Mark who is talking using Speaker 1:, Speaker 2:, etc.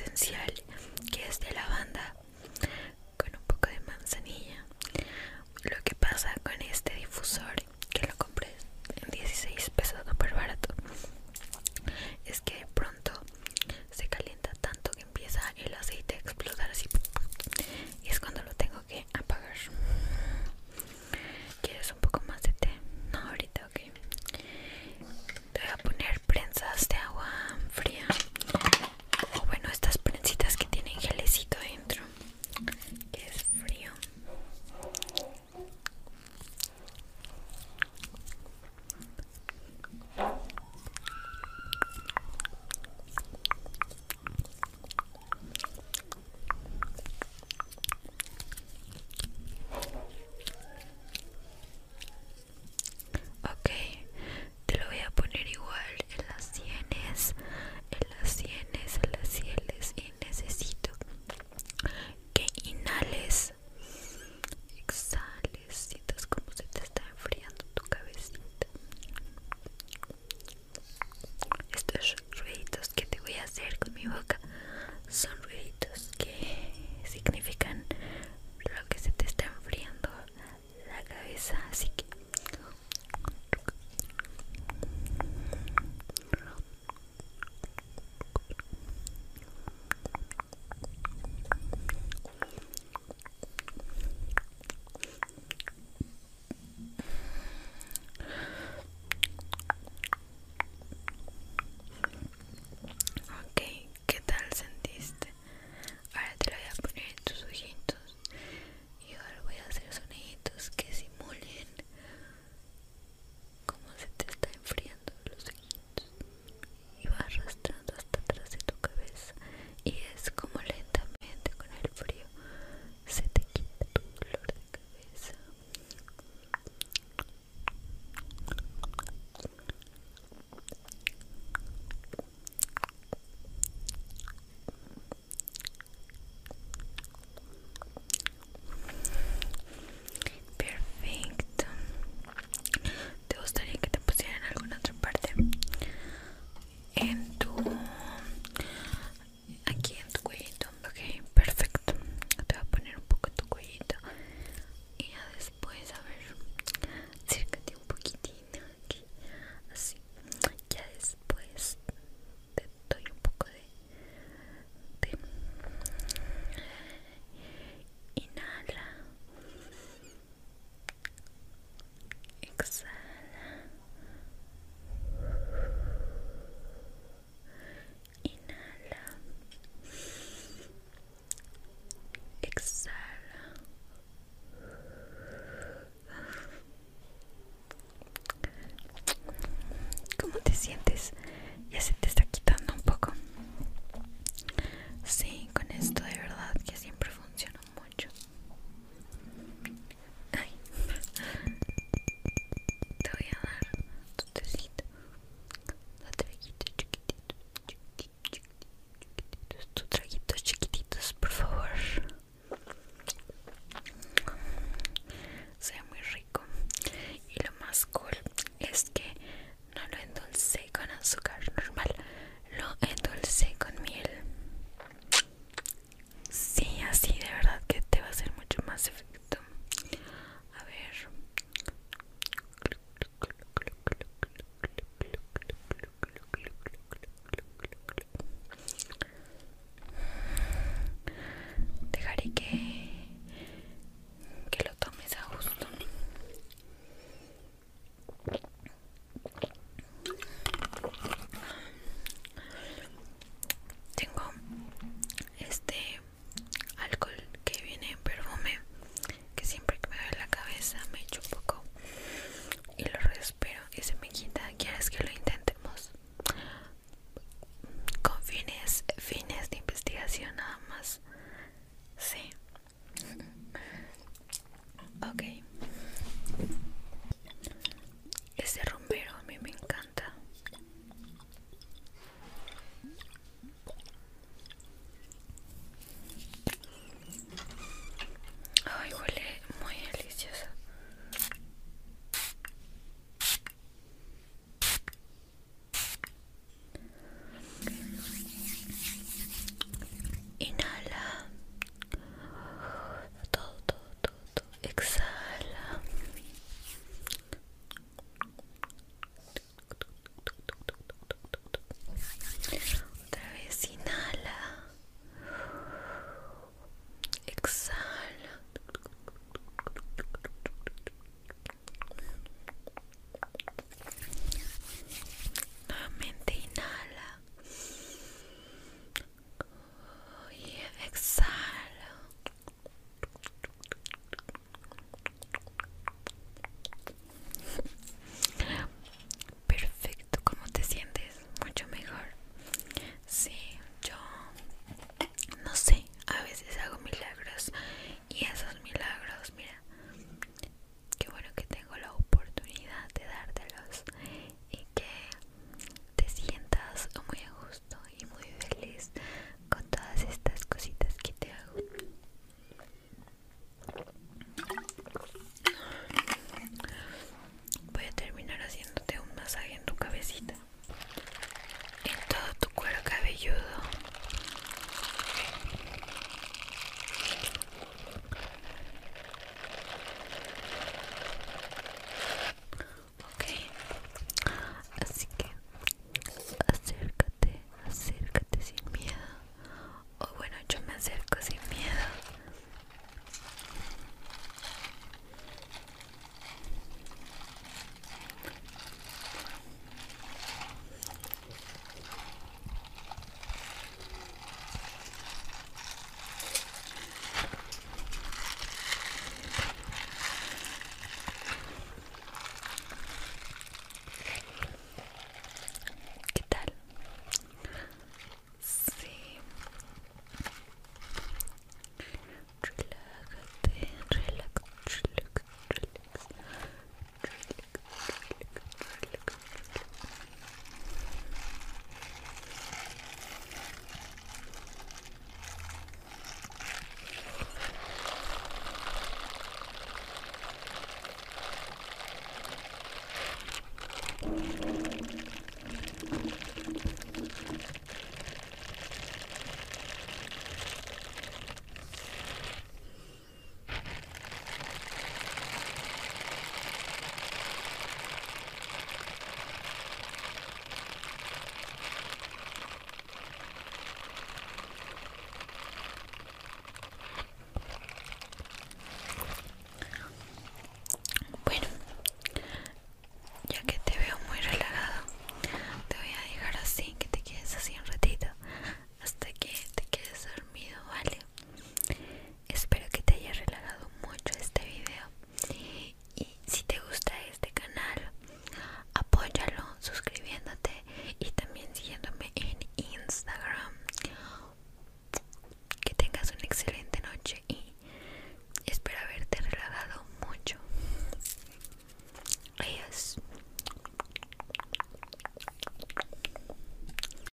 Speaker 1: esencial.